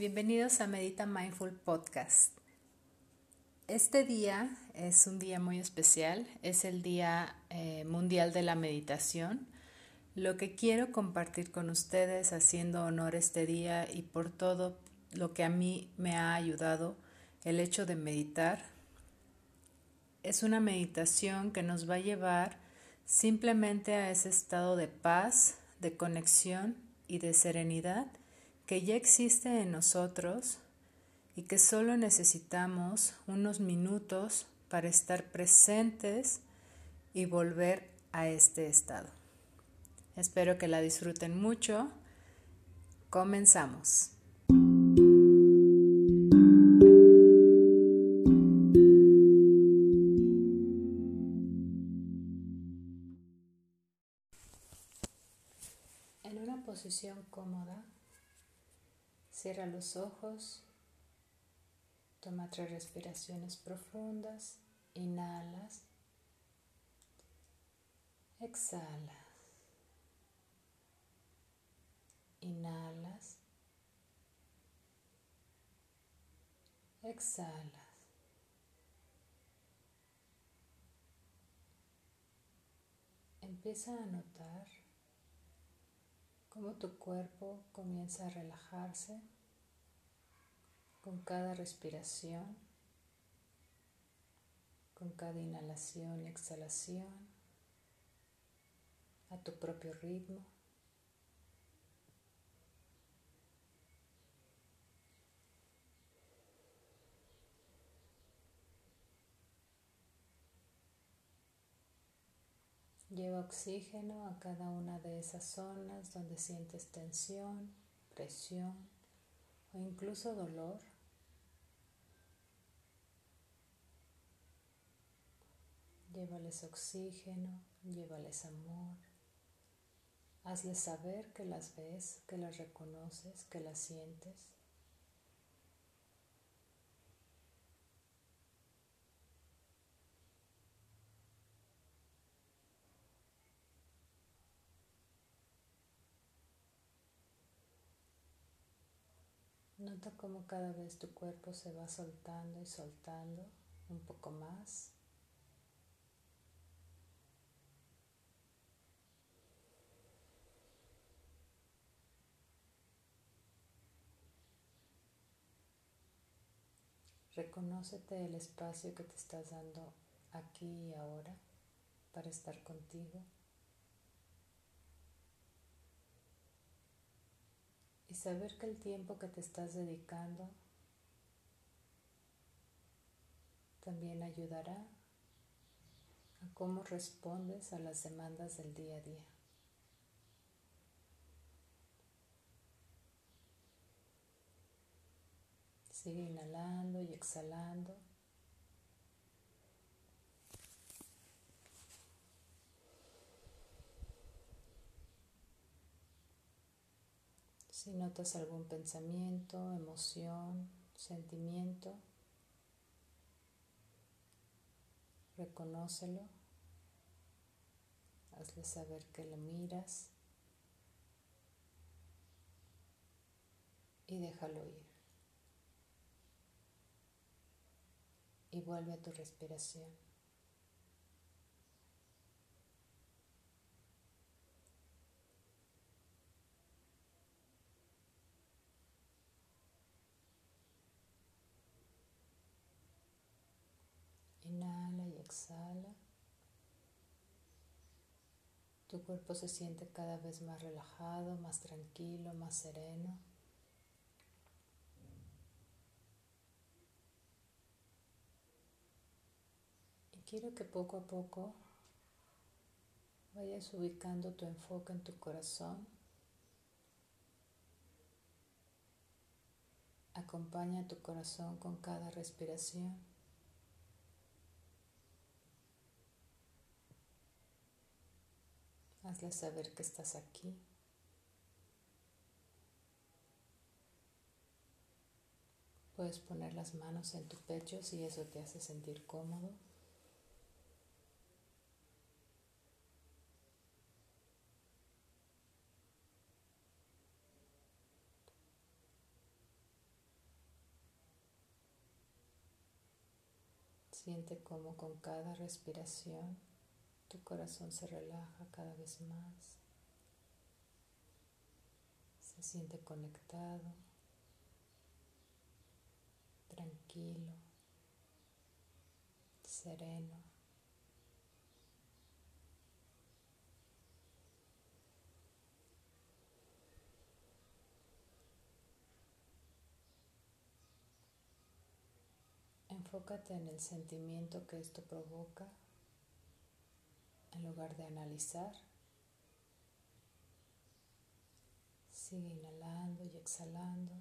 bienvenidos a Medita Mindful Podcast. Este día es un día muy especial, es el Día eh, Mundial de la Meditación. Lo que quiero compartir con ustedes haciendo honor este día y por todo lo que a mí me ha ayudado el hecho de meditar, es una meditación que nos va a llevar simplemente a ese estado de paz, de conexión y de serenidad que ya existe en nosotros y que solo necesitamos unos minutos para estar presentes y volver a este estado. Espero que la disfruten mucho. Comenzamos. Los ojos, toma tres respiraciones profundas, inhalas, exhalas, inhalas, exhalas. Empieza a notar cómo tu cuerpo comienza a relajarse con cada respiración, con cada inhalación y exhalación, a tu propio ritmo. Lleva oxígeno a cada una de esas zonas donde sientes tensión, presión o incluso dolor. Llévales oxígeno, llévales amor. Hazles saber que las ves, que las reconoces, que las sientes. Nota cómo cada vez tu cuerpo se va soltando y soltando un poco más. Reconócete el espacio que te estás dando aquí y ahora para estar contigo. y saber que el tiempo que te estás dedicando también ayudará a cómo respondes a las demandas del día a día. Sigue inhalando y exhalando. Si notas algún pensamiento, emoción, sentimiento, reconócelo, hazle saber que lo miras y déjalo ir. Y vuelve a tu respiración. Inhala y exhala. Tu cuerpo se siente cada vez más relajado, más tranquilo, más sereno. Quiero que poco a poco vayas ubicando tu enfoque en tu corazón. Acompaña tu corazón con cada respiración. Hazle saber que estás aquí. Puedes poner las manos en tu pecho si eso te hace sentir cómodo. Siente como con cada respiración tu corazón se relaja cada vez más. Se siente conectado, tranquilo, sereno. Enfócate en el sentimiento que esto provoca en lugar de analizar. Sigue inhalando y exhalando.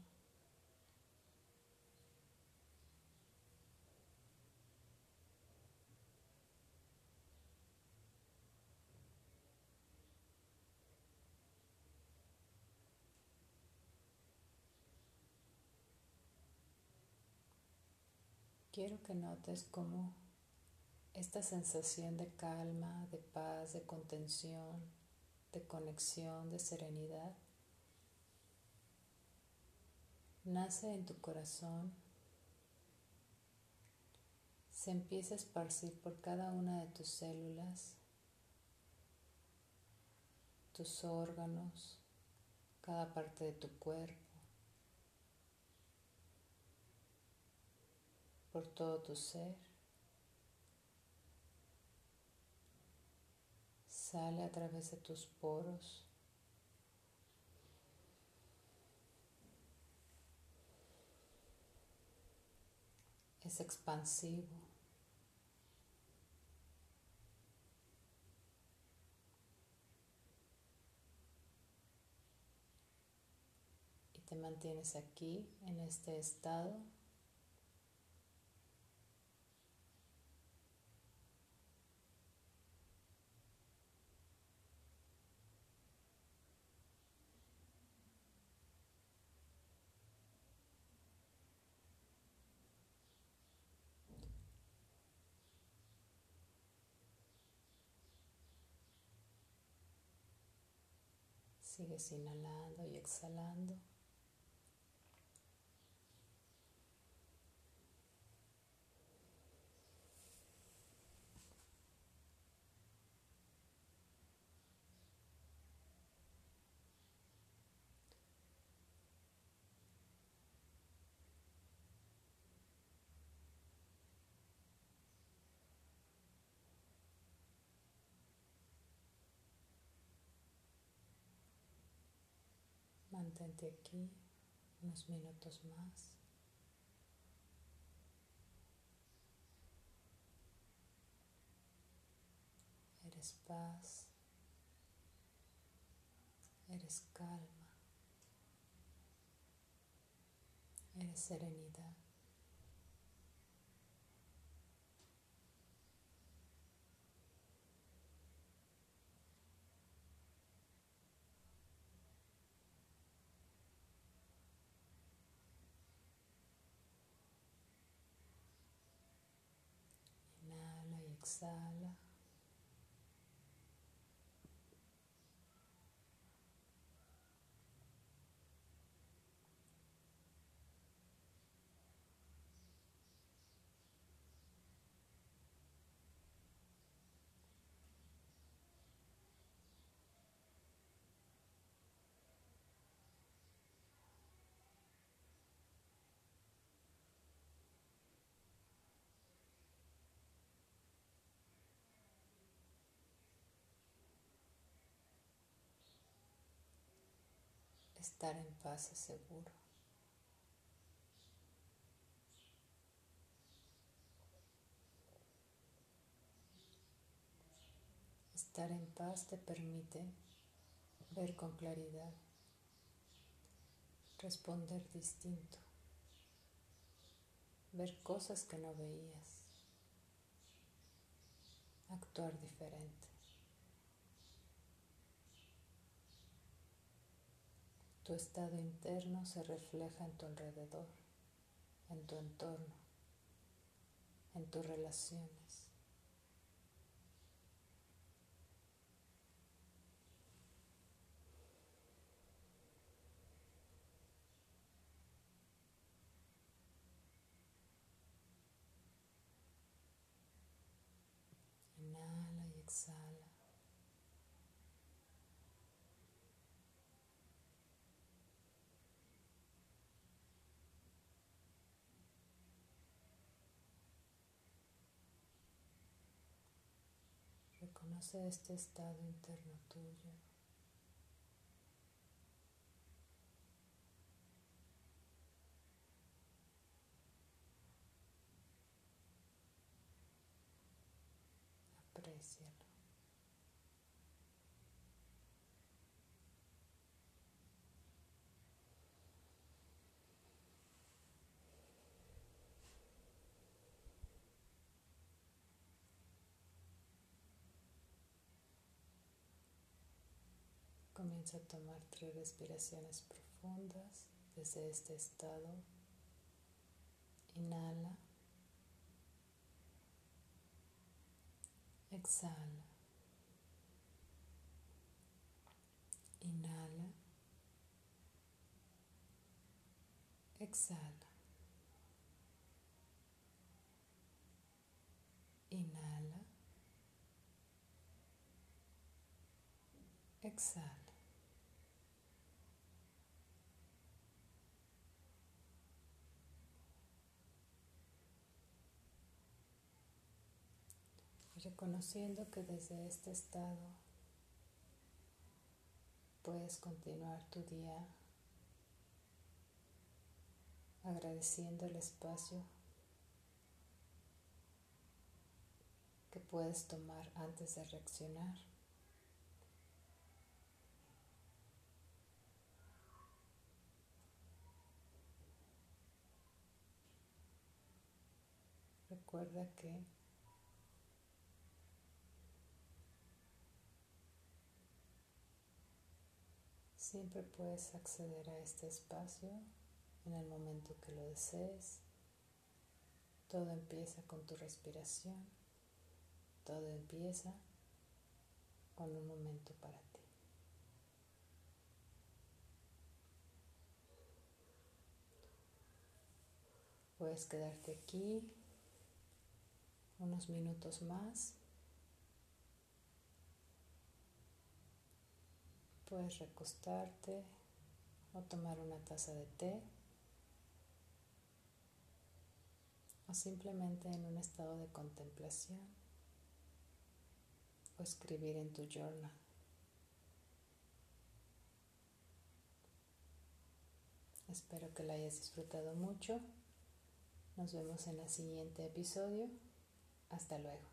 Quiero que notes cómo esta sensación de calma, de paz, de contención, de conexión, de serenidad, nace en tu corazón, se empieza a esparcir por cada una de tus células, tus órganos, cada parte de tu cuerpo. Por todo tu ser. Sale a través de tus poros. Es expansivo. Y te mantienes aquí en este estado Sigues inhalando y exhalando. Mantente aquí unos minutos más. Eres paz, eres calma, eres serenidad. Exhala. Estar en paz es seguro. Estar en paz te permite ver con claridad, responder distinto, ver cosas que no veías, actuar diferente. Tu estado interno se refleja en tu alrededor, en tu entorno, en tus relaciones. Reconoce este estado interno tuyo. Aprecialo. Comienza a tomar tres respiraciones profundas desde este estado. Inhala. Exhala. Inhala. Exhala. Inhala. Exhala. Reconociendo que desde este estado puedes continuar tu día agradeciendo el espacio que puedes tomar antes de reaccionar. Recuerda que Siempre puedes acceder a este espacio en el momento que lo desees. Todo empieza con tu respiración. Todo empieza con un momento para ti. Puedes quedarte aquí unos minutos más Puedes recostarte o tomar una taza de té o simplemente en un estado de contemplación o escribir en tu journal. Espero que la hayas disfrutado mucho. Nos vemos en el siguiente episodio. Hasta luego.